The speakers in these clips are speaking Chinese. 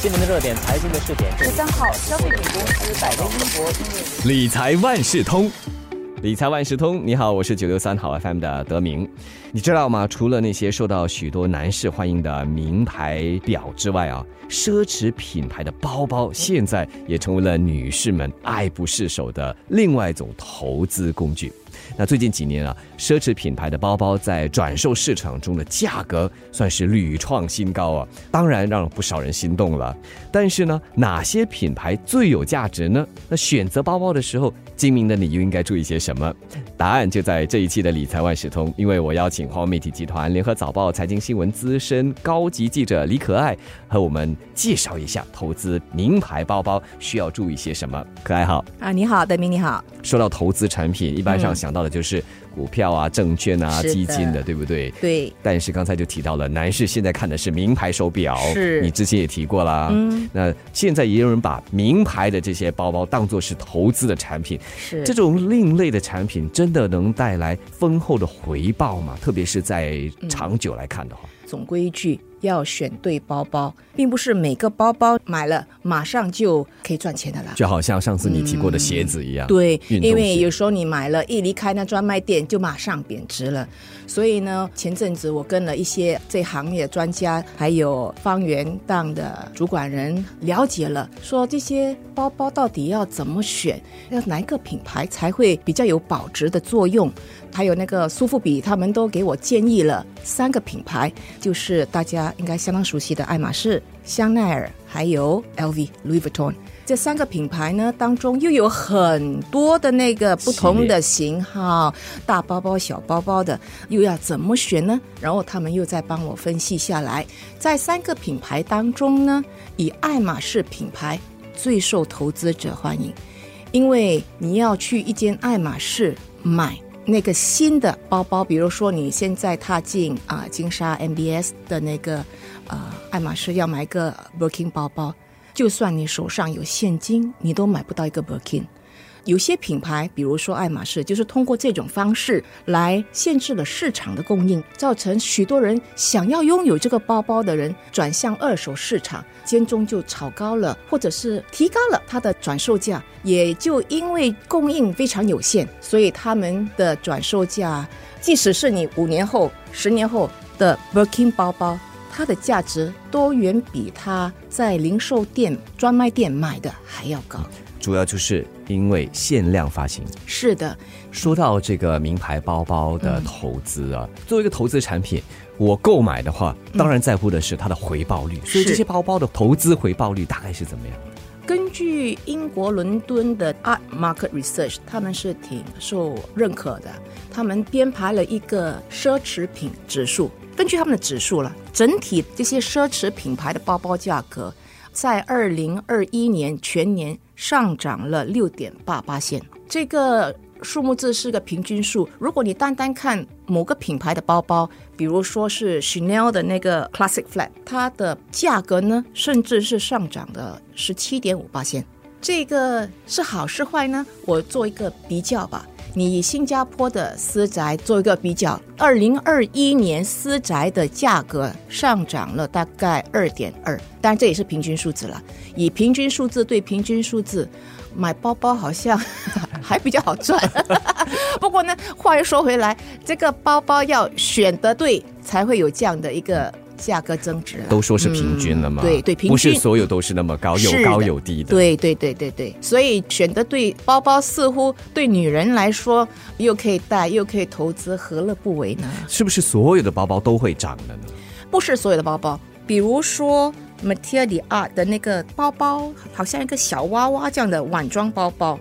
新闻的热点，财经的试点。十三号，消费品公司百威英博理财万事通，理财万事通，你好，我是九六三好 FM 的德明。你知道吗？除了那些受到许多男士欢迎的名牌表之外啊，奢侈品牌的包包现在也成为了女士们爱不释手的另外一种投资工具。那最近几年啊，奢侈品牌的包包在转售市场中的价格算是屡创新高啊，当然让不少人心动了。但是呢，哪些品牌最有价值呢？那选择包包的时候，精明的你又应该注意些什么？答案就在这一期的理财万事通，因为我邀请华为媒体集团联合早报财经新闻资深高级记者李可爱和我们介绍一下投资名牌包包需要注意些什么。可爱好。啊，你好，德明，你好。说到投资产品，一般上嗯想到到了就是股票啊、证券啊、基金的，对不对？对，但是刚才就提到了，男士现在看的是名牌手表，是你之前也提过啦。嗯，那现在也有人把名牌的这些包包当做是投资的产品，是这种另类的产品真的能带来丰厚的回报吗？特别是在长久来看的话，总规矩，要选对包包，并不是每个包包买了马上就可以赚钱的啦。就好像上次你提过的鞋子一样，对，因为有时候你买了，一离开那专卖店就马上贬值了。所以呢，前阵子我跟了一些这行业专家，还有方圆档的主管人了解了，说这些包包到底要怎么选，要哪一个品牌才会比较有保值的作用。还有那个苏富比，他们都给我建议了三个品牌，就是大家应该相当熟悉的爱马仕、香奈儿，还有 LV、Louis Vuitton。这三个品牌呢当中又有很多的那个不同的型号，大包包、小包包的，又要怎么选呢？然后他们又在帮我分析下来，在三个品牌当中呢，以爱马仕品牌最受投资者欢迎，因为你要去一间爱马仕买。那个新的包包，比如说你现在踏进啊、金沙 MBS 的那个啊、爱马仕要买一个 Birkin 包包，就算你手上有现金，你都买不到一个 Birkin。有些品牌，比如说爱马仕，就是通过这种方式来限制了市场的供应，造成许多人想要拥有这个包包的人转向二手市场，间中就炒高了，或者是提高了它的转售价。也就因为供应非常有限，所以他们的转售价，即使是你五年后、十年后的 Birkin 包包，它的价值都远比它在零售店、专卖店买的还要高。主要就是因为限量发行。是的，说到这个名牌包包的投资啊，作为一个投资产品，我购买的话，当然在乎的是它的回报率。所以这些包包的投资回报率大概是怎么样？根据英国伦敦的 Art Market Research，他们是挺受认可的。他们编排了一个奢侈品指数，根据他们的指数了，整体这些奢侈品牌的包包价格，在二零二一年全年上涨了六点八八线。这个数目字是个平均数。如果你单单看某个品牌的包包，比如说是 Chanel 的那个 Classic Flat，它的价格呢，甚至是上涨的十七点五八线。这个是好是坏呢？我做一个比较吧。你以新加坡的私宅做一个比较，二零二一年私宅的价格上涨了大概二点二，当然这也是平均数字了。以平均数字对平均数字，买包包好像 还比较好赚。不过呢，话又说回来，这个包包要选得对，才会有这样的一个价格增值、了。都说是平均了嘛？嗯对对平均不是所有都是那么高，有高有低的。对对对对对，所以选择对包包，似乎对女人来说又可以带又可以投资，何乐不为呢？是不是所有的包包都会涨的呢？不是所有的包包，比如说 Matia d Art 的那个包包，好像一个小娃娃这样的晚装包包，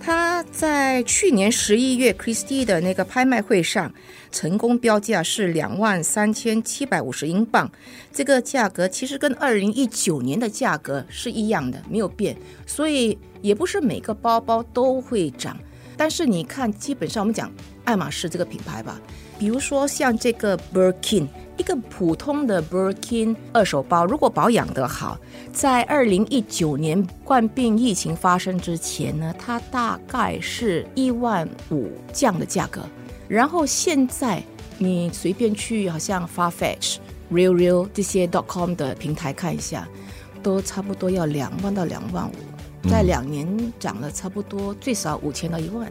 它在去年十一月 Christie 的那个拍卖会上，成功标价是两万三千七百五十英镑，这个价格其实跟二零一九年的价格是一样的，没有变，所以也不是每个包包都会涨。但是你看，基本上我们讲爱马仕这个品牌吧，比如说像这个 Birkin，一个普通的 Birkin 二手包，如果保养得好，在二零一九年冠病疫情发生之前呢，它大概是一万五这样的价格。然后现在你随便去好像 Farfetch、Real Real 这些 .com 的平台看一下，都差不多要两万到两万五，在两年涨了差不多最少五千到一万。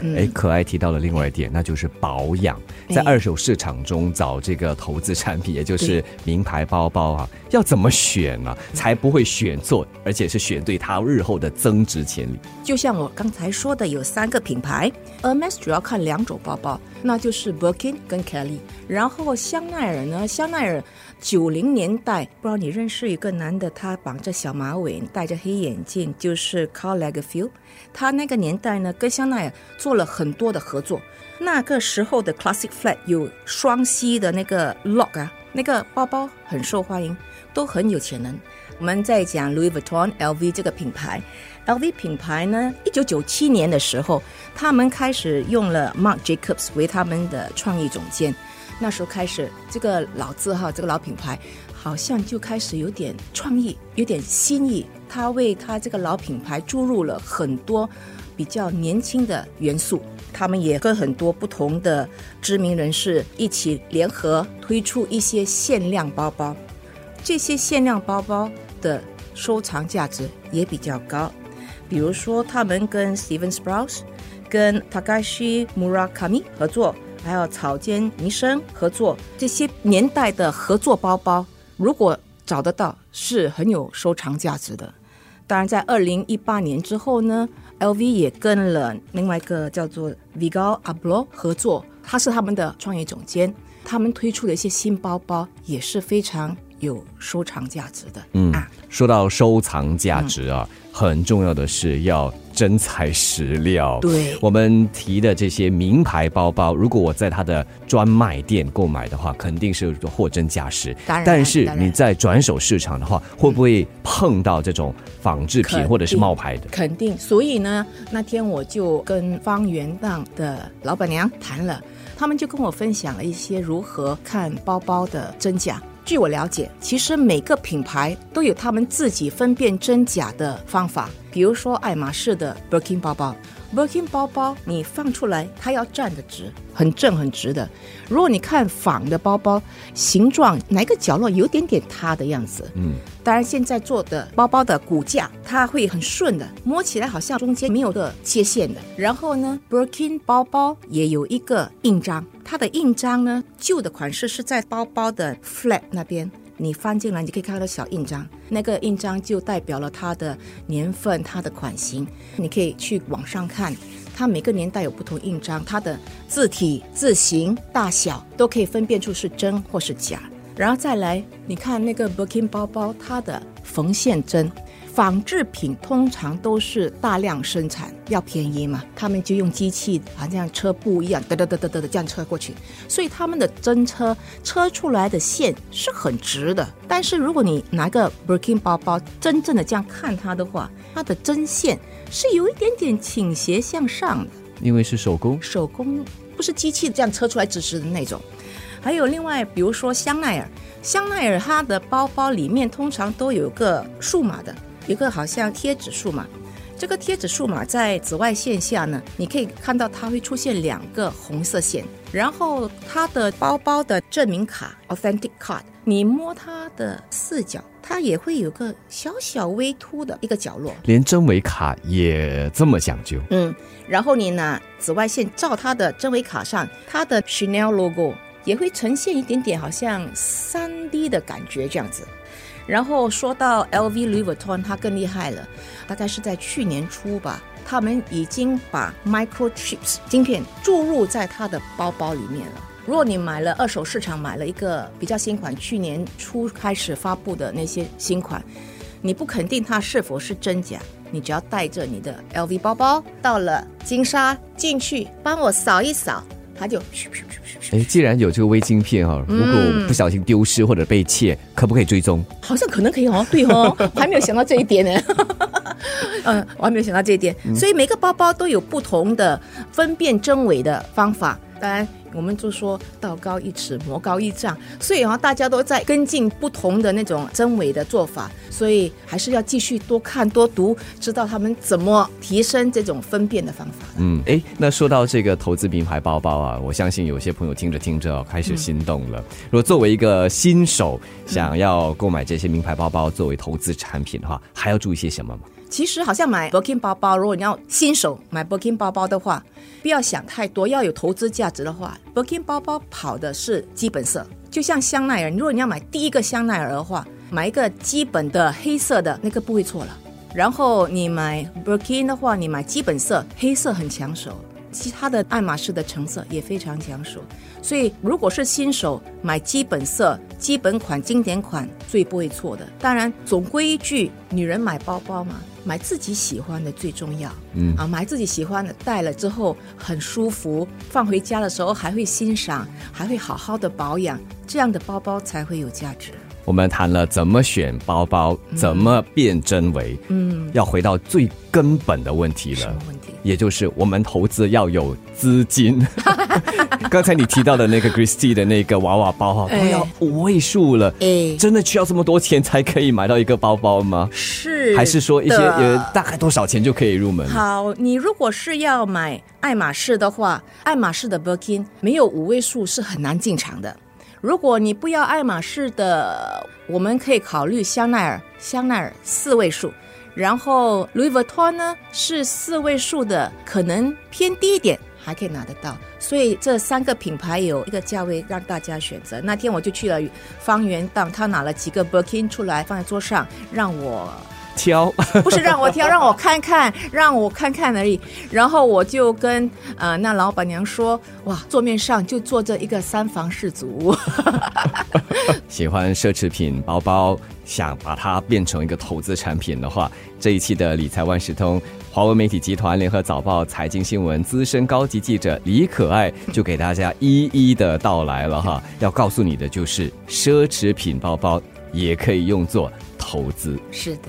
嗯哎，可爱提到了另外一点，那就是保养。在哎二手市场中找这个投资产品，也就是名牌包包啊，要怎么选呢、才不会选错，而且是选对它日后的增值潜力？就像我刚才说的，有三个品牌，Hermes 主要看两种包包，那就是 Birkin 跟 Kelly。然后香奈儿呢，香奈儿九零年代，不知道你认识一个男的，他绑着小马尾，戴着黑眼镜，就就是 Karl Lagerfeld。他那个年代呢，跟香奈儿做了很多的合作。那个时候的 Classic Flat 有双膝的那个 lock 啊，那个包包很受欢迎，都很有潜能。我们在讲 Louis Vuitton、LV 这个品牌，LV 品牌呢，一九九七年的时候，他们开始用了 Marc Jacobs 为他们的创意总监。那时候开始，这个老字号，这个老品牌，好像就开始有点创意，有点新意。他为他这个老品牌注入了很多比较年轻的元素。他们也跟很多不同的知名人士一起联合推出一些限量包包。这些限量包包的收藏价值也比较高，比如说他们跟 Steven Sprouse、跟 Takashi Murakami 合作，还有草间弥生合作，这些年代的合作包包，如果找得到，是很有收藏价值的。当然，在二零一八年之后呢，LV 也跟了另外一个叫做 Vigal Abloh 合作，他是他们的创业总监。他们推出的一些新包包也是非常有收藏价值的。嗯啊，说到收藏价值啊，很重要的是要真材实料。对我们提的这些名牌包包，如果我在它的专卖店购买的话，肯定是货真价实。当然但是你在转手市场的话，会不会碰到这种仿制品或者是冒牌的？肯定。所以呢，那天我就跟方圆档的老板娘谈了，他们就跟我分享了一些如何看包包的真假。据我了解，其实每个品牌都有他们自己分辨真假的方法。比如说爱马仕的 Birkin 包包，Birkin 包包你放出来，它要站得直，很正很直的。如果你看仿的包包，形状哪个角落有点点塌的样子，嗯，当然，现在做的包包的骨架，它会很顺的，摸起来好像中间没有个切线的。然后呢，Birkin 包包也有一个印章，它的印章呢，旧的款式是在包包的 flap 那边。你翻进来，你可以看到小印章，那个印章就代表了它的年份、它的款型。你可以去网上看，它每个年代有不同印章，它的字体、字形、大小都可以分辨出是真或是假。然后再来，你看那个 Birkin 包包，它的缝线针，仿制品通常都是大量生产，要便宜嘛，他们就用机器，好像车布一样，嘚嘚嘚嘚嘚的这样车过去，所以他们的真车车出来的线是很直的。但是如果你拿个 Birkin 包包，真正的这样看它的话，它的针线是有一点点倾斜向上的。因为是手工。手工，不是机器这样车出来直直的那种。还有另外，比如说香奈儿，香奈儿它的包包里面通常都有个数码的，有个好像贴纸数码。这个贴纸数码在紫外线下呢，你可以看到它会出现两个红色线，然后它的包包的证明卡 （authentic card），你摸它的四角，它也会有个小小微凸的一个角落。连真伪卡也这么讲究，嗯，然后你拿紫外线照它的真伪卡上，它的 Chanel logo 也会呈现一点点好像三 D 的感觉这样子。然后说到 LV Louis Vuitton，它更厉害了，大概是在去年初吧，他们已经把 microchips 晶片注入在它的包包里面了。如果你买了二手市场买了一个比较新款，去年初开始发布的那些新款，你不肯定它是否是真假，你只要带着你的 LV 包包到了金沙进去，帮我扫一扫，它就咻咻咻咻咻，哎，既然有这个微晶片哈、如果我不小心丢失或者被窃，可不可以追踪？好像可能可以哦，对哦，我还没有想到这一点呢。嗯，我还没有想到这一点，所以每个包包都有不同的分辨真伪的方法。当然，我们就说道高一尺，魔高一丈，所以啊，大家都在跟进不同的那种真伪的做法，所以还是要继续多看多读，知道他们怎么提升这种分辨的方法。嗯，哎，那说到这个投资名牌包包啊，我相信有些朋友听着听着开始心动了。如果作为一个新手想要购买这些名牌包包作为投资产品的话，还要注意些什么吗？其实好像买 Birkin 包包，如果你要新手买 Birkin 包包的话，不要想太多，要有投资价值的话，Birkin 包包跑的是基本色，就像香奈儿，如果你要买第一个香奈儿的话，买一个基本的黑色的那个不会错了。然后你买 Birkin 的话，你买基本色，黑色很抢手，其他的爱马仕的成色也非常抢手。所以如果是新手买基本色、基本款、经典款，最不会错的。当然，总归一句，女人买包包嘛。买自己喜欢的最重要，嗯。啊，买自己喜欢的，戴了之后很舒服，放回家的时候还会欣赏，还会好好的保养，这样的包包才会有价值。我们谈了怎么选包包，怎么辨真伪，嗯，要回到最根本的问题了。也就是我们投资要有资金。刚才你提到的那个 Christie 的那个娃娃包哈，都要五位数了，哎，真的需要这么多钱才可以买到一个包包吗？是，还是说一些呃大概多少钱就可以入门？好，你如果是要买爱马仕的话，爱马仕的 Birkin 没有五位数是很难进场的。如果你不要爱马仕的，我们可以考虑香奈儿，香奈儿四位数，然后 Louis Vuitton 呢是四位数的，可能偏低一点，还可以拿得到。所以这三个品牌有一个价位让大家选择。那天我就去了方圆档，他拿了几个 Birkin 出来放在桌上，让我。挑 不是让我挑，让我看看，让我看看而已。然后我就跟呃那老板娘说：“哇，桌面上就坐着一个三房氏族。”喜欢奢侈品包包，想把它变成一个投资产品的话，这一期的理财万事通，华为媒体集团联合早报财经新闻资深高级记者李可爱就给大家一一的道来了哈。要告诉你的就是，奢侈品包包也可以用作投资。是的。